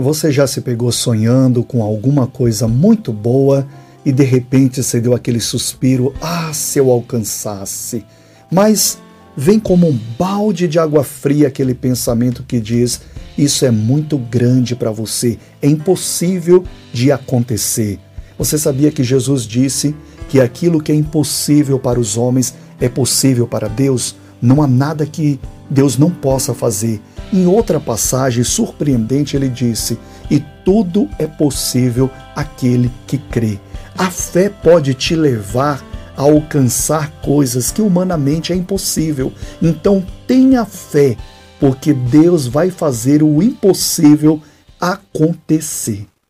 Você já se pegou sonhando com alguma coisa muito boa e de repente você deu aquele suspiro: ah, se eu alcançasse. Mas vem como um balde de água fria aquele pensamento que diz: isso é muito grande para você, é impossível de acontecer. Você sabia que Jesus disse que aquilo que é impossível para os homens é possível para Deus? Não há nada que Deus não possa fazer. Em outra passagem surpreendente, ele disse: E tudo é possível aquele que crê. A fé pode te levar a alcançar coisas que humanamente é impossível. Então tenha fé, porque Deus vai fazer o impossível acontecer.